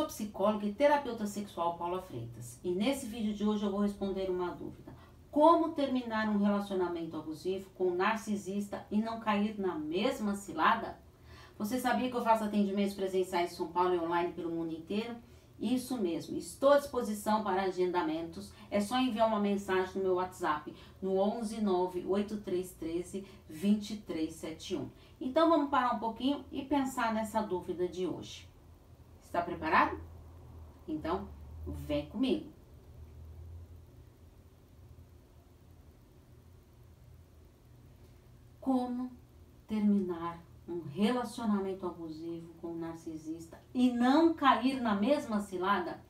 sou psicóloga e terapeuta sexual Paula Freitas e nesse vídeo de hoje eu vou responder uma dúvida. Como terminar um relacionamento abusivo com um narcisista e não cair na mesma cilada? Você sabia que eu faço atendimentos presenciais em São Paulo e online pelo mundo inteiro? Isso mesmo, estou à disposição para agendamentos. É só enviar uma mensagem no meu WhatsApp no 11 8313 2371. Então vamos parar um pouquinho e pensar nessa dúvida de hoje. Está preparado? Então, vem comigo. Como terminar um relacionamento abusivo com um narcisista e não cair na mesma cilada?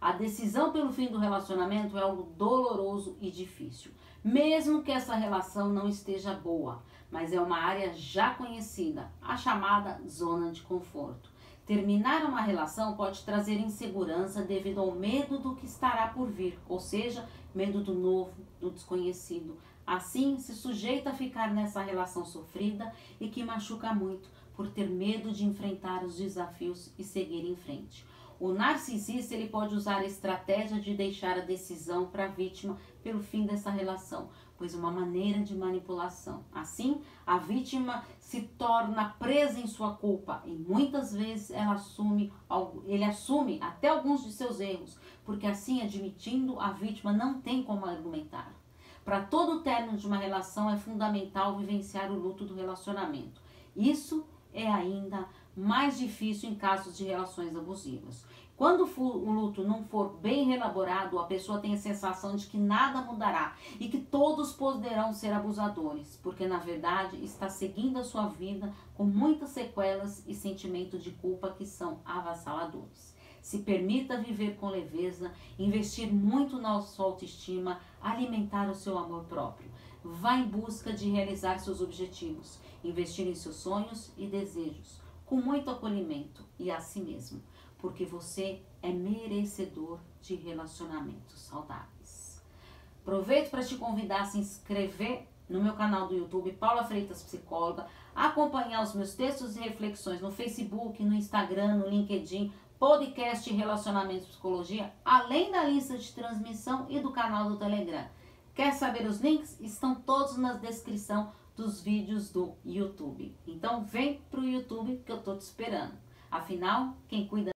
A decisão pelo fim do relacionamento é algo doloroso e difícil, mesmo que essa relação não esteja boa, mas é uma área já conhecida, a chamada zona de conforto. Terminar uma relação pode trazer insegurança devido ao medo do que estará por vir, ou seja, medo do novo, do desconhecido. Assim, se sujeita a ficar nessa relação sofrida e que machuca muito por ter medo de enfrentar os desafios e seguir em frente. O narcisista ele pode usar a estratégia de deixar a decisão para a vítima pelo fim dessa relação, pois é uma maneira de manipulação. Assim, a vítima se torna presa em sua culpa e muitas vezes ela assume, ele assume até alguns de seus erros, porque assim admitindo a vítima não tem como argumentar. Para todo o término de uma relação é fundamental vivenciar o luto do relacionamento. Isso é ainda mais difícil em casos de relações abusivas. Quando o luto não for bem elaborado, a pessoa tem a sensação de que nada mudará e que todos poderão ser abusadores, porque na verdade está seguindo a sua vida com muitas sequelas e sentimentos de culpa que são avassaladores. Se permita viver com leveza, investir muito na sua autoestima, alimentar o seu amor próprio. Vá em busca de realizar seus objetivos, investir em seus sonhos e desejos com muito acolhimento e a si mesmo, porque você é merecedor de relacionamentos saudáveis. Aproveito para te convidar a se inscrever no meu canal do YouTube, Paula Freitas Psicóloga, acompanhar os meus textos e reflexões no Facebook, no Instagram, no LinkedIn, podcast Relacionamentos Psicologia, além da lista de transmissão e do canal do Telegram. Quer saber os links? Estão todos na descrição dos vídeos do YouTube. Então vem pro YouTube que eu tô te esperando. Afinal, quem cuida